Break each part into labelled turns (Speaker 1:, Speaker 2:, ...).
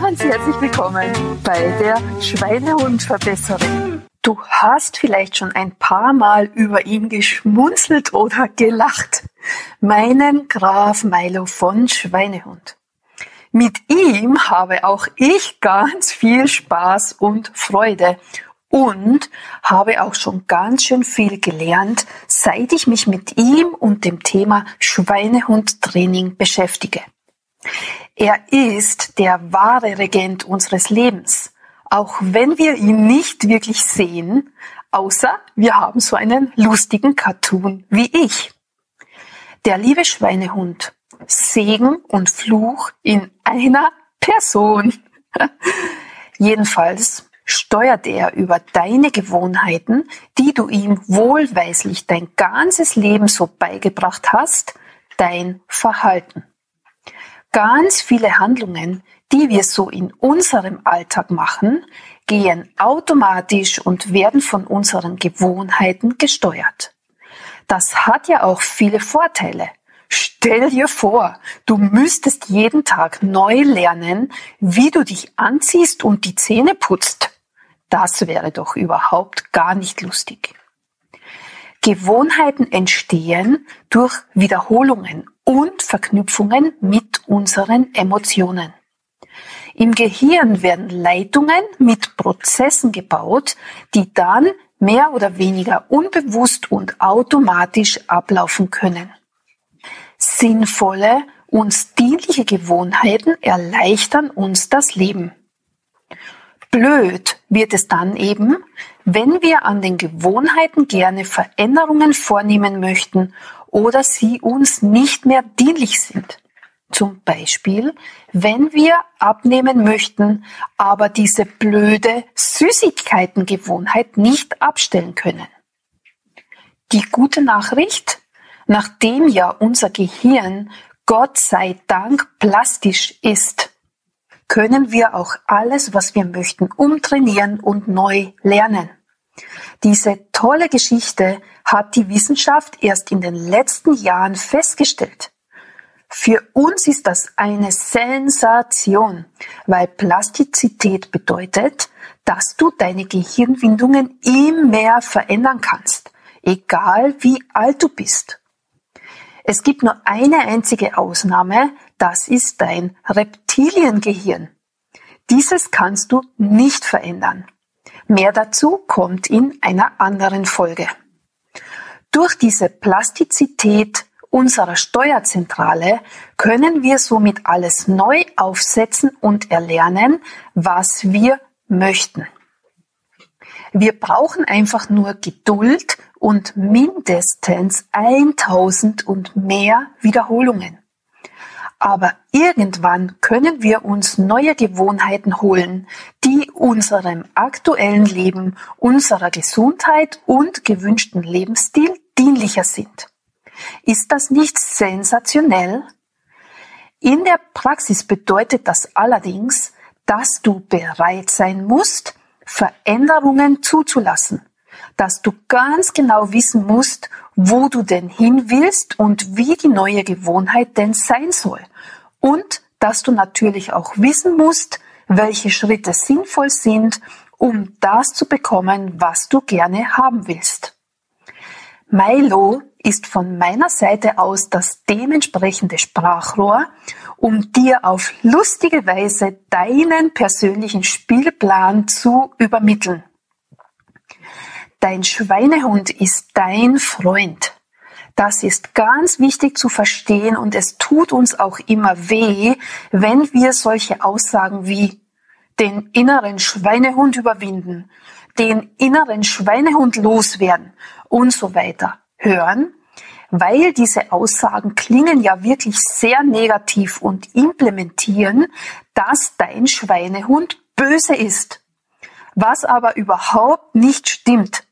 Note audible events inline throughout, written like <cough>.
Speaker 1: Ganz herzlich willkommen bei der Schweinehundverbesserung. Du hast vielleicht schon ein paar Mal über ihn geschmunzelt oder gelacht. Meinen Graf Milo von Schweinehund. Mit ihm habe auch ich ganz viel Spaß und Freude und habe auch schon ganz schön viel gelernt, seit ich mich mit ihm und dem Thema Schweinehundtraining beschäftige. Er ist der wahre Regent unseres Lebens, auch wenn wir ihn nicht wirklich sehen, außer wir haben so einen lustigen Cartoon wie ich. Der liebe Schweinehund, Segen und Fluch in einer Person. <laughs> Jedenfalls steuert er über deine Gewohnheiten, die du ihm wohlweislich dein ganzes Leben so beigebracht hast, dein Verhalten. Ganz viele Handlungen, die wir so in unserem Alltag machen, gehen automatisch und werden von unseren Gewohnheiten gesteuert. Das hat ja auch viele Vorteile. Stell dir vor, du müsstest jeden Tag neu lernen, wie du dich anziehst und die Zähne putzt. Das wäre doch überhaupt gar nicht lustig. Gewohnheiten entstehen durch Wiederholungen und Verknüpfungen mit unseren Emotionen. Im Gehirn werden Leitungen mit Prozessen gebaut, die dann mehr oder weniger unbewusst und automatisch ablaufen können. Sinnvolle, uns dienliche Gewohnheiten erleichtern uns das Leben. Blöd wird es dann eben, wenn wir an den Gewohnheiten gerne Veränderungen vornehmen möchten oder sie uns nicht mehr dienlich sind. Zum Beispiel, wenn wir abnehmen möchten, aber diese blöde Süßigkeitengewohnheit nicht abstellen können. Die gute Nachricht, nachdem ja unser Gehirn Gott sei Dank plastisch ist, können wir auch alles, was wir möchten, umtrainieren und neu lernen. Diese tolle Geschichte hat die Wissenschaft erst in den letzten Jahren festgestellt. Für uns ist das eine Sensation, weil Plastizität bedeutet, dass du deine Gehirnwindungen immer verändern kannst, egal wie alt du bist. Es gibt nur eine einzige Ausnahme, das ist dein Reptiliengehirn. Dieses kannst du nicht verändern. Mehr dazu kommt in einer anderen Folge. Durch diese Plastizität unserer Steuerzentrale können wir somit alles neu aufsetzen und erlernen, was wir möchten. Wir brauchen einfach nur Geduld und mindestens 1000 und mehr Wiederholungen. Aber irgendwann können wir uns neue Gewohnheiten holen, die unserem aktuellen Leben, unserer Gesundheit und gewünschten Lebensstil dienlicher sind. Ist das nicht sensationell? In der Praxis bedeutet das allerdings, dass du bereit sein musst, Veränderungen zuzulassen dass du ganz genau wissen musst, wo du denn hin willst und wie die neue Gewohnheit denn sein soll. Und dass du natürlich auch wissen musst, welche Schritte sinnvoll sind, um das zu bekommen, was du gerne haben willst. Milo ist von meiner Seite aus das dementsprechende Sprachrohr, um dir auf lustige Weise deinen persönlichen Spielplan zu übermitteln. Dein Schweinehund ist dein Freund. Das ist ganz wichtig zu verstehen und es tut uns auch immer weh, wenn wir solche Aussagen wie den inneren Schweinehund überwinden, den inneren Schweinehund loswerden und so weiter hören, weil diese Aussagen klingen ja wirklich sehr negativ und implementieren, dass dein Schweinehund böse ist, was aber überhaupt nicht stimmt.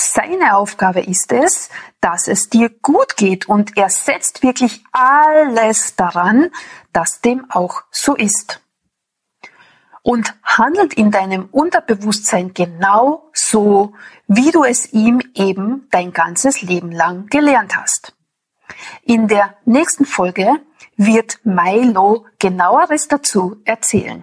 Speaker 1: Seine Aufgabe ist es, dass es dir gut geht und er setzt wirklich alles daran, dass dem auch so ist. Und handelt in deinem Unterbewusstsein genau so, wie du es ihm eben dein ganzes Leben lang gelernt hast. In der nächsten Folge wird Milo genaueres dazu erzählen.